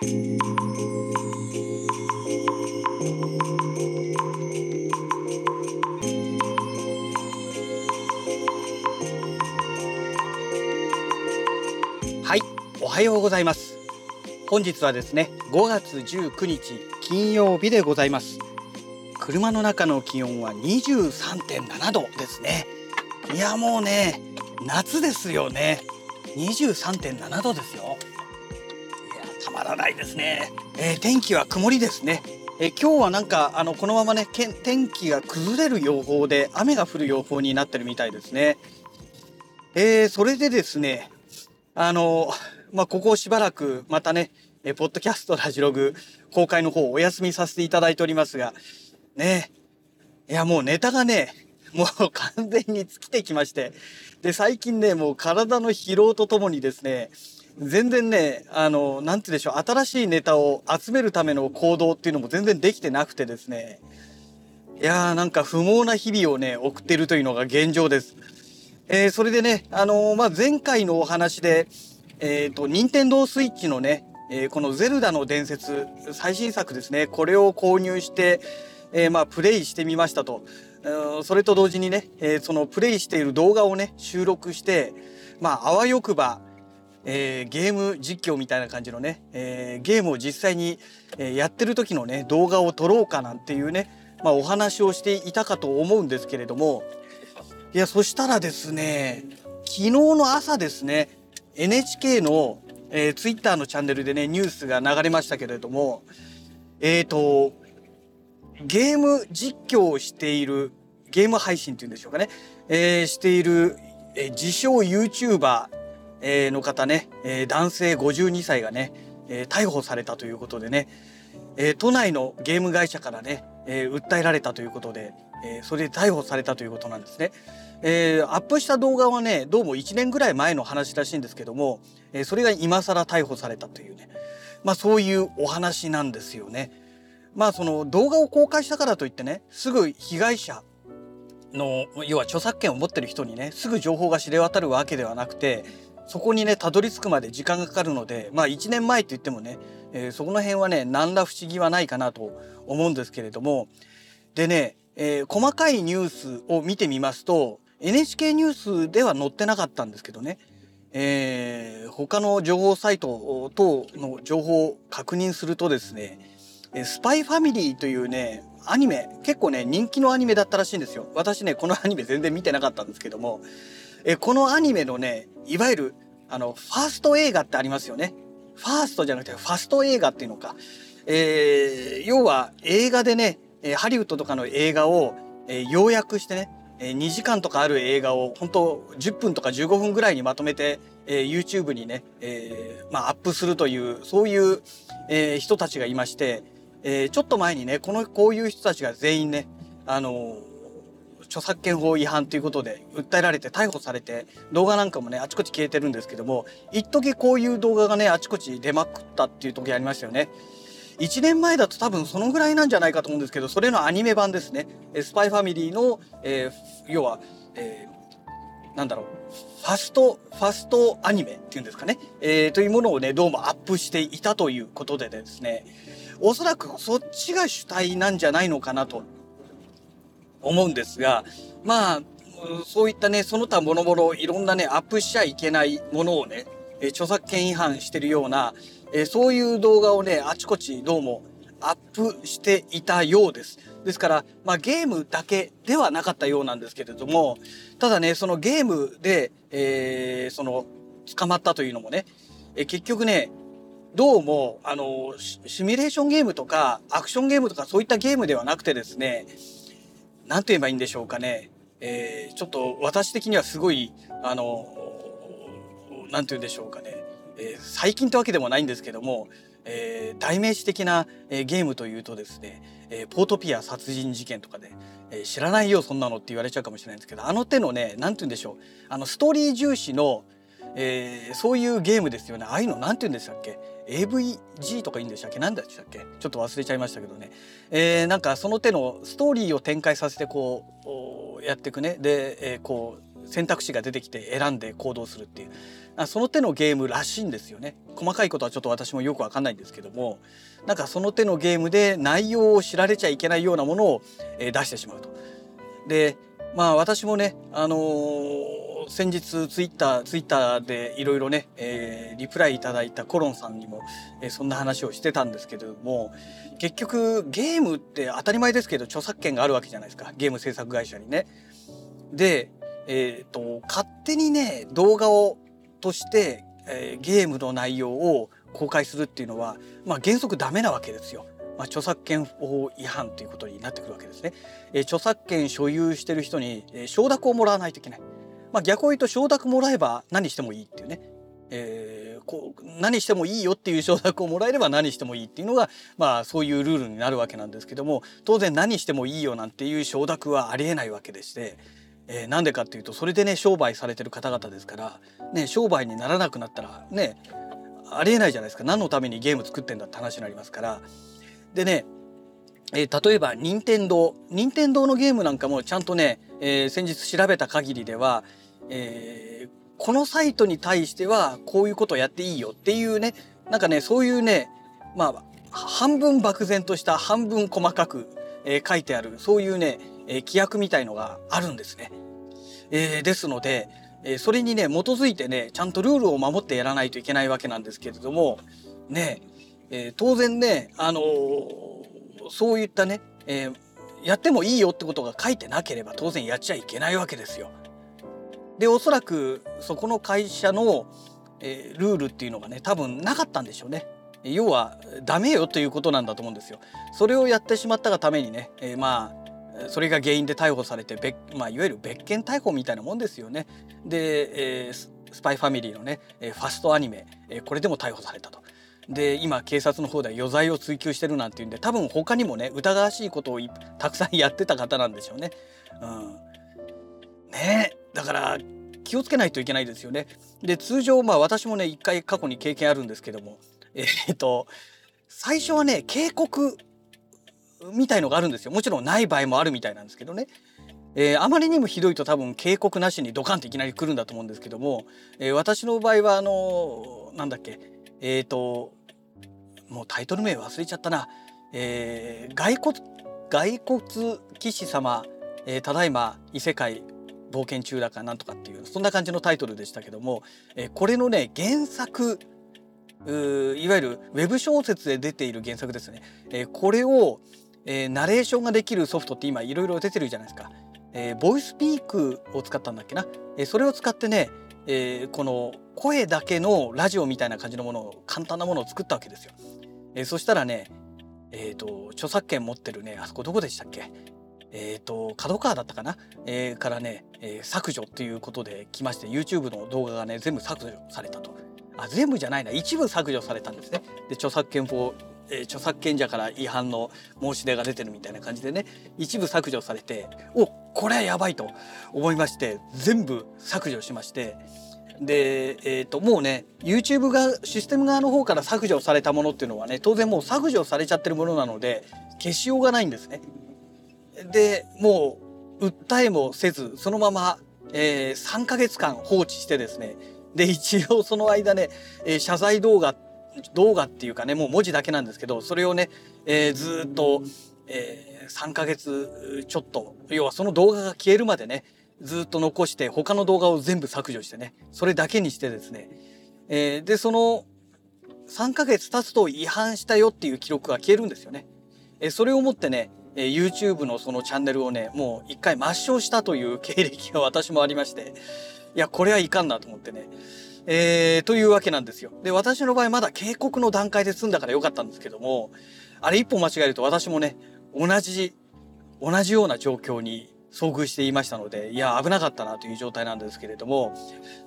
はいおはようございます。本日はですね5月19日金曜日でございます。車の中の気温は23.7度ですね。いやもうね夏ですよね。23.7度ですよ。らないですね、えー、天気は曇りですねえ今日はなんかあのこのままね天気が崩れる予報で雨が降る予報になってるみたいですね。えー、それでですねあのまあ、ここしばらくまたねえポッドキャストラジログ公開の方お休みさせていただいておりますがねいやもうネタがねもう完全に尽きてきましてで最近ねもう体の疲労とともにですね全然ね、あの、なんて言うでしょう、新しいネタを集めるための行動っていうのも全然できてなくてですね、いやーなんか不毛な日々をね、送ってるというのが現状です。えー、それでね、あのー、まあ、前回のお話で、えっ、ー、と、任天堂スイッチのね、えー、このゼルダの伝説、最新作ですね、これを購入して、えー、まあ、プレイしてみましたと。それと同時にね、えー、そのプレイしている動画をね、収録して、まあ、あわよくば、えー、ゲーム実況みたいな感じのね、えー、ゲームを実際に、え、やってる時のね動画を撮ろうかなんていうね、まあ、お話をしていたかと思うんですけれどもいやそしたらですね昨日の朝ですね NHK の、えー、Twitter のチャンネルでねニュースが流れましたけれどもえっ、ー、とゲーム実況をしているゲーム配信っていうんでしょうかね、えー、している、えー、自称 YouTuber えの方ね、え男性52歳がね、え逮捕されたということでね、え都内のゲーム会社からね、え訴えられたということで、えそれで逮捕されたということなんですね。えー、アップした動画はねどうも1年ぐらい前の話らしいんですけども、えー、それが今更逮捕されたというねまあそういうお話なんですよね。まあその動画を公開したからといってねすぐ被害者の要は著作権を持ってる人にねすぐ情報が知れ渡るわけではなくてそこにねたどり着くまで時間がかかるのでまあ1年前って言ってもね、えー、そこの辺はね何ら不思議はないかなと思うんですけれども。でね、えー、細かいニュースを見てみますと NHK ニュースでは載ってなかったんですけどね、えー、他の情報サイト等の情報を確認するとですね「スパイファミリー」というねアニメ結構ね人気のアニメだったらしいんですよ。私ねこのアニメ全然見てなかったんですけども。えこのアニメのねいわゆるあのファースト映画ってありますよね。ファーストじゃなくてファスト映画っていうのか、えー、要は映画でねハリウッドとかの映画を、えー、要約してねえ2時間とかある映画を本当10分とか15分ぐらいにまとめて、えー、YouTube にね、えー、まあ、アップするというそういう、えー、人たちがいまして、え、ちょっと前にねこのこういう人たちが全員ねあの著作権法違反ということで訴えられて逮捕されて動画なんかもねあちこち消えてるんですけども一時こういう動画がねあちこち出まくったっていう時ありましたよね。1年前だと多分そのぐらいなんじゃないかと思うんですけどそれのアニメ版ですね「スパイファミリーの」えー、要は、えー、なんだろうファストファストアニメっていうんですかね、えー、というものをねどうもアップしていたということでですね。おそらくそっちが主体なんじゃないのかなと。思うんですが、まあ、そういったね、その他諸々いろんなね、アップしちゃいけないものをね、え著作権違反してるような、えそういう動画をね、あちこちどうもアップしていたようです。ですから、まあ、ゲームだけではなかったようなんですけれども、ただね、そのゲームで、えー、その、捕まったというのもね、え結局ね、どうも、あの、シミュレーションゲームとか、アクションゲームとかそういったゲームではなくてですね、何と言えばいいんでしょうかね。えー、ちょっと私的にはすごい、あの、何て言うんでしょうかね。えー、最近ってわけでもないんですけども、えー、代名詞的な、えー、ゲームというとですね、え、ポートピア殺人事件とかで、え、知らないよそんなのって言われちゃうかもしれないんですけどあの手のね何て言うんでしょうあのストーリー重視の、えー、そういうゲームですよねああいうの何て言うんでしたっけ？AVG とかいいんでしたっけ？何でしたっけ？ちょっと忘れちゃいましたけどね、えー、なんかその手のストーリーを展開させてこうやっていくね。で、えー、こう選択肢が出てきて選んで行動するっていう。あその手のゲームらしいんですよね。細かいことはちょっと私もよくわかんないんですけども。なんかその手のゲームで内容を知られちゃいけないようなものを、え出してしまうと。でまあ私もねあのー、先日ツイッターツイッターでいろいろね、えー、リプライいただいたコロンさんにも、えー、そんな話をしてたんですけれども結局ゲームって当たり前ですけど著作権があるわけじゃないですかゲーム制作会社にね。でえっ、ー、と勝手にね動画をとして、えー、ゲームの内容を公開するっていうのは、まあ、原則ダメなわけですよ。まあ、著作権法違反ということになってくるわけですね。えー、著作権所有してる人に、えー、承諾をもらわないといけない。まあ、逆を言うと承諾もらえば何してもいいっていうね。えー、こう何してもいいよっていう承諾をもらえれば何してもいいっていうのが、まあ、そういうルールになるわけなんですけども当然何してもいいよなんていう承諾はありえないわけでして、えー、なんでかっていうとそれでね商売されてる方々ですから、ね、商売にならなくなったらねありえないじゃないですか。何のためにゲーム作ってんだって話になりますから。でねえー、例えば任天堂任天堂のゲームなんかもちゃんとね、えー、先日調べた限りでは、えー、このサイトに対してはこういうことをやっていいよっていうねなんかねそういうねまあ半分漠然とした半分細かく、えー、書いてあるそういうね、えー、規約みたいのがあるんですね。えー、ですので、えー、それにね基づいてねちゃんとルールを守ってやらないといけないわけなんですけれどもね、えー、当然ね、あのー、そういったね、えー、やってもいいよってことが書いてなければ当然やっちゃいけないわけですよ。でおそらくそこの会社の、えー、ルールっていうのがね多分なかったんでしょうね。要はダメよということなんだと思うんですよ。それをやってしまったがためにね、えー、まあそれが原因で逮捕されて別、まあ、いわゆる別件逮捕みたいなもんですよね。で、えー、スパイファミリーのねえファストアニメえこれでも逮捕されたと。で今警察の方では余罪を追及してるなんていうんで多分他にもね疑わしいことをたくさんやってた方なんでしょうね。うん、ねだから気をつけないといけないですよね。で通常まあ私もね一回過去に経験あるんですけどもえー、っと最初はね警告みたいのがあるんですよもちろんない場合もあるみたいなんですけどね、えー、あまりにもひどいと多分警告なしにドカンっていきなり来るんだと思うんですけども、えー、私の場合はあのなんだっけえっ、ともうタイトル名忘れちゃったな、えー、骸骨骸骨騎士様、えー、ただいま異世界冒険中だかなんとかっていうそんな感じのタイトルでしたけども、えー、これのね原作いわゆるウェブ小説で出ている原作ですね、えー、これを、えー、ナレーションができるソフトって今いろいろ出てるじゃないですか。えー、ボイスピークを使ったんだっけな、えー、それを使ってね、えー、この声だけのラジオみたいな感じのものを簡単なものを作ったわけですよ。えー、そしたらね、えーと、著作権持ってるねあそこどこでしたっけ？えっ、ー、と角川だったかな、えー、からね、えー、削除っていうことで来まして YouTube の動画がね全部削除されたと。あ全部じゃないな一部削除されたんですね。で著作権法えー、著作権者から違反の申し出が出てるみたいな感じでね一部削除されておこれはやばいと思いまして全部削除しましてで、えー、ともうね YouTube がシステム側の方から削除されたものっていうのはね当然もう削除されちゃってるものなので消しようがないんですね。でもう訴えもせずそのまま、えー、3ヶ月間放置してですねで一応その間ね、えー、謝罪動画動画っていうかねもう文字だけなんですけどそれをね、えー、ずっと、えー、3ヶ月ちょっと要はその動画が消えるまでねずっと残して他の動画を全部削除してねそれだけにしてですね、えー、でその3ヶ月経つと違反したよっていう記録が消えるんですよね。え、それをもってね、え、YouTube のそのチャンネルをねもう一回抹消したという経歴が私もありましていやこれはいかんなと思ってねえー、というわけなんですよ。で、私の場合まだ警告の段階で済んだからよかったんですけども、あれ一歩間違えると私もね、同じ、同じような状況に遭遇していましたので、いや、危なかったなという状態なんですけれども、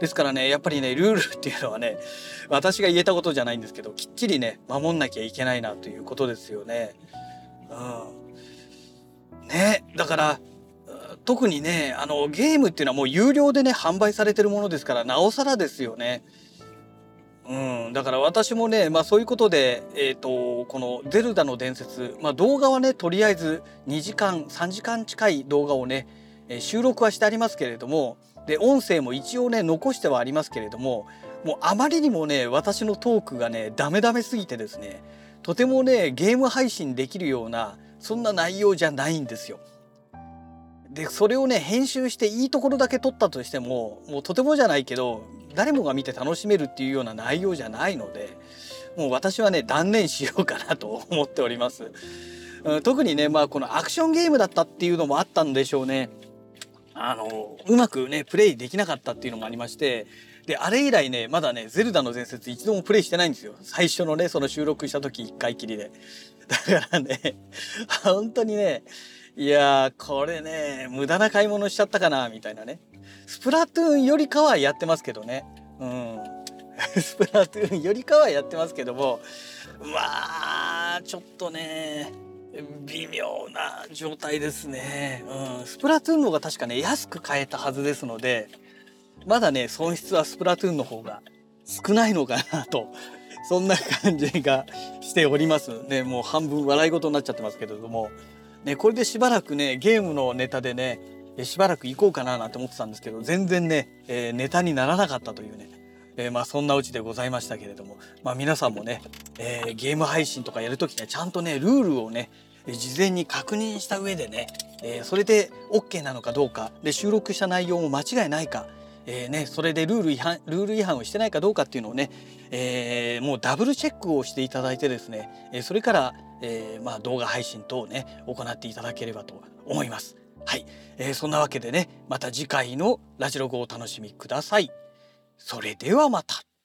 ですからね、やっぱりね、ルールっていうのはね、私が言えたことじゃないんですけど、きっちりね、守んなきゃいけないなということですよね。うん。ね、だから、特にねあのゲームっていうのはもう有料でね販売されてるものですからなおさらですよね。うん、だから私もね、まあ、そういうことで、えーと、この「ゼルダの伝説」まあ、動画はねとりあえず2時間3時間近い動画をね、え、収録はしてありますけれどもで音声も一応ね残してはありますけれどももうあまりにもね私のトークがねダメダメすぎてですねとてもねゲーム配信できるようなそんな内容じゃないんですよ。でそれをね編集していいところだけ撮ったとしてももうとてもじゃないけど誰もが見て楽しめるっていうような内容じゃないのでもう私はね断念しようかなと思っております。特にねまあこのアクションゲームだったっていうのもあったんでしょうね。あのうまくねプレイできなかったっていうのもありましてであれ以来ねまだね「ゼルダの伝説」一度もプレイしてないんですよ最初のねその収録した時1回きりでだからね本当にねいやこれね無駄な買い物しちゃったかなみたいなね。スプラトゥーンよりかはやってますけどね。うん。スプラトゥーンよりかはやってますけどもまあちょっとね微妙な状態ですね、うん、スプラトゥーンの方が確かね安く買えたはずですのでまだね損失はスプラトゥーンの方が少ないのかなとそんな感じがしております。ねもう半分笑い事になっちゃってますけれども。ね、これでしばらくねゲームのネタでねしばらく行こうかななんて思ってたんですけど全然ね、えー、ネタにならなかったというね、えー、まあそんなうちでございましたけれども、まあ、皆さんもね、えー、ゲーム配信とかやるときねちゃんとねルールをね事前に確認した上でね、えー、それで OK なのかどうかで収録した内容も間違いないか、えーね、それでルール違反ルール違反をしてないかどうかっていうのをね、えー、もうダブルチェックをしていただいてですね、えー、それからえー、まあ、動画配信等をね行っていただければと思います。はい、えー、そんなわけでねまた次回のラジログをお楽しみください。それではまた。